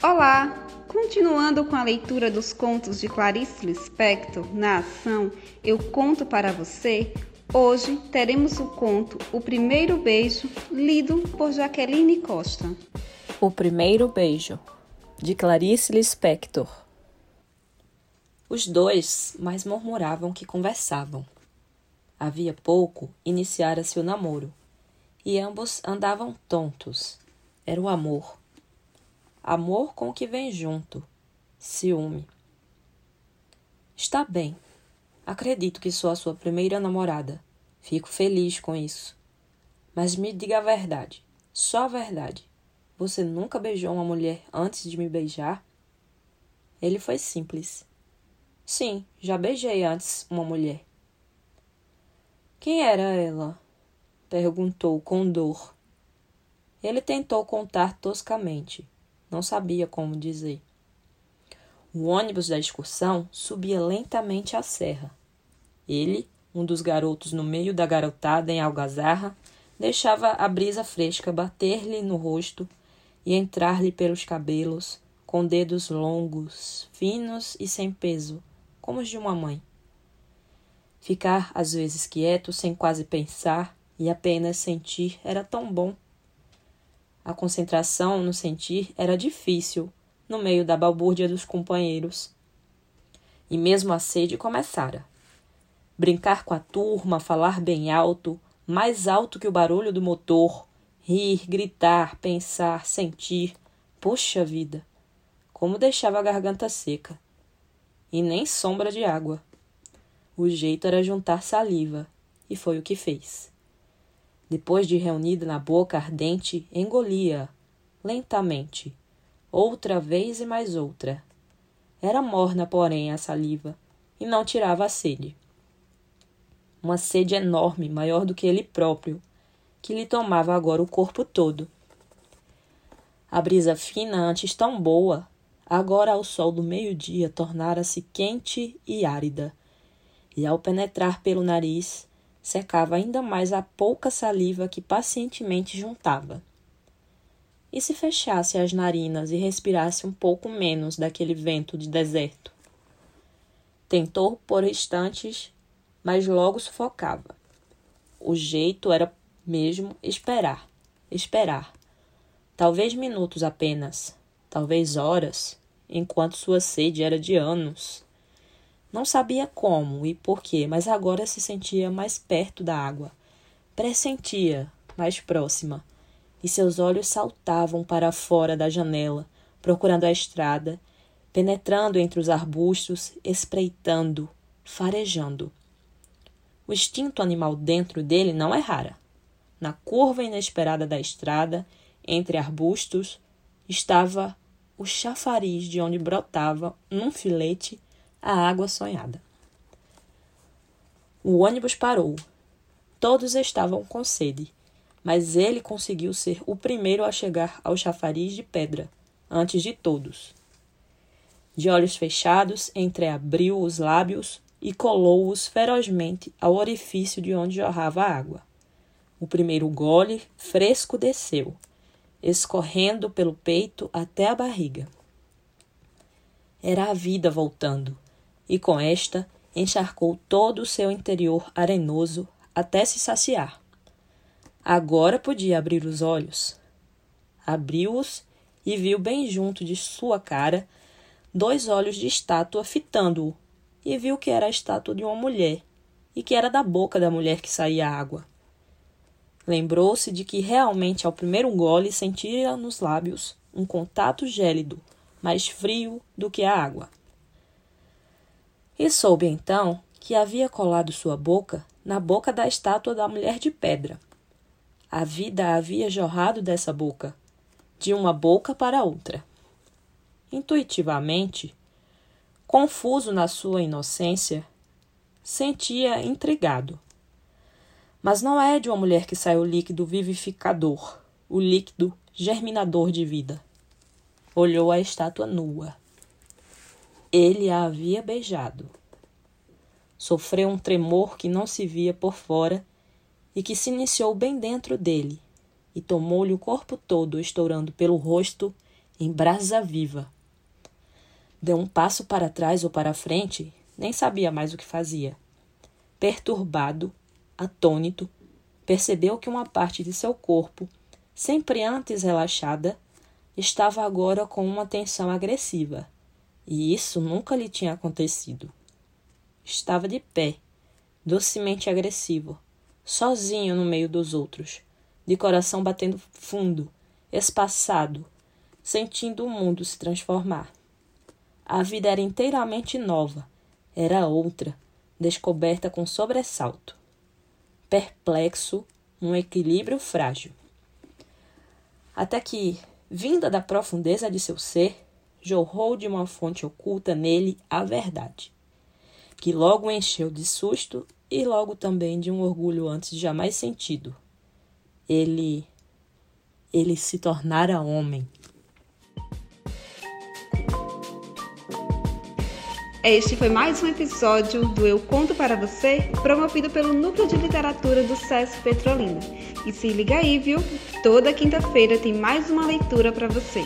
Olá! Continuando com a leitura dos contos de Clarice Lispector na ação Eu Conto para Você, hoje teremos o conto O Primeiro Beijo, lido por Jaqueline Costa. O Primeiro Beijo, de Clarice Lispector. Os dois mais murmuravam que conversavam. Havia pouco iniciara-se o namoro, e ambos andavam tontos. Era o amor Amor com o que vem junto. Ciúme. Está bem. Acredito que sou a sua primeira namorada. Fico feliz com isso. Mas me diga a verdade. Só a verdade. Você nunca beijou uma mulher antes de me beijar? Ele foi simples. Sim, já beijei antes uma mulher. Quem era ela? Perguntou com dor. Ele tentou contar toscamente não sabia como dizer. O ônibus da excursão subia lentamente a serra. Ele, um dos garotos no meio da garotada em algazarra, deixava a brisa fresca bater-lhe no rosto e entrar-lhe pelos cabelos, com dedos longos, finos e sem peso, como os de uma mãe. Ficar às vezes quieto, sem quase pensar e apenas sentir, era tão bom. A concentração no sentir era difícil no meio da balbúrdia dos companheiros. E mesmo a sede começara. Brincar com a turma, falar bem alto, mais alto que o barulho do motor, rir, gritar, pensar, sentir. Puxa vida! Como deixava a garganta seca. E nem sombra de água. O jeito era juntar saliva, e foi o que fez. Depois de reunida na boca ardente, engolia, lentamente, outra vez e mais outra. Era morna, porém, a saliva, e não tirava a sede. Uma sede enorme, maior do que ele próprio, que lhe tomava agora o corpo todo. A brisa fina, antes tão boa, agora ao sol do meio-dia tornara-se quente e árida, e ao penetrar pelo nariz, secava ainda mais a pouca saliva que pacientemente juntava. E se fechasse as narinas e respirasse um pouco menos daquele vento de deserto? Tentou por instantes, mas logo sufocava. O jeito era mesmo esperar, esperar. Talvez minutos apenas, talvez horas, enquanto sua sede era de anos. Não sabia como e por quê, mas agora se sentia mais perto da água. Pressentia, mais próxima, e seus olhos saltavam para fora da janela, procurando a estrada, penetrando entre os arbustos, espreitando, farejando. O instinto animal dentro dele não errara. Na curva inesperada da estrada, entre arbustos, estava o chafariz de onde brotava, num filete, a água sonhada. O ônibus parou. Todos estavam com sede, mas ele conseguiu ser o primeiro a chegar ao chafariz de pedra, antes de todos. De olhos fechados, entreabriu os lábios e colou-os ferozmente ao orifício de onde jorrava a água. O primeiro gole fresco desceu, escorrendo pelo peito até a barriga. Era a vida voltando, e com esta encharcou todo o seu interior arenoso até se saciar. Agora podia abrir os olhos. Abriu-os e viu bem junto de sua cara dois olhos de estátua fitando-o, e viu que era a estátua de uma mulher, e que era da boca da mulher que saía água. Lembrou-se de que realmente ao primeiro gole sentira nos lábios um contato gélido, mais frio do que a água. E soube então que havia colado sua boca na boca da estátua da mulher de pedra. A vida havia jorrado dessa boca, de uma boca para outra. Intuitivamente, confuso na sua inocência, sentia intrigado. Mas não é de uma mulher que sai o líquido vivificador, o líquido germinador de vida. Olhou a estátua nua. Ele a havia beijado. Sofreu um tremor que não se via por fora e que se iniciou bem dentro dele e tomou-lhe o corpo todo, estourando pelo rosto em brasa viva. Deu um passo para trás ou para frente, nem sabia mais o que fazia. Perturbado, atônito, percebeu que uma parte de seu corpo, sempre antes relaxada, estava agora com uma tensão agressiva, e isso nunca lhe tinha acontecido. Estava de pé, docemente agressivo, sozinho no meio dos outros, de coração batendo fundo, espaçado, sentindo o mundo se transformar. A vida era inteiramente nova, era outra, descoberta com sobressalto. Perplexo, num equilíbrio frágil. Até que, vinda da profundeza de seu ser, jorrou de uma fonte oculta nele a verdade, que logo encheu de susto e logo também de um orgulho antes jamais sentido. Ele. ele se tornara homem. Este foi mais um episódio do Eu Conto para Você, promovido pelo Núcleo de Literatura do SESC Petrolina. E se liga aí, viu? Toda quinta-feira tem mais uma leitura para você.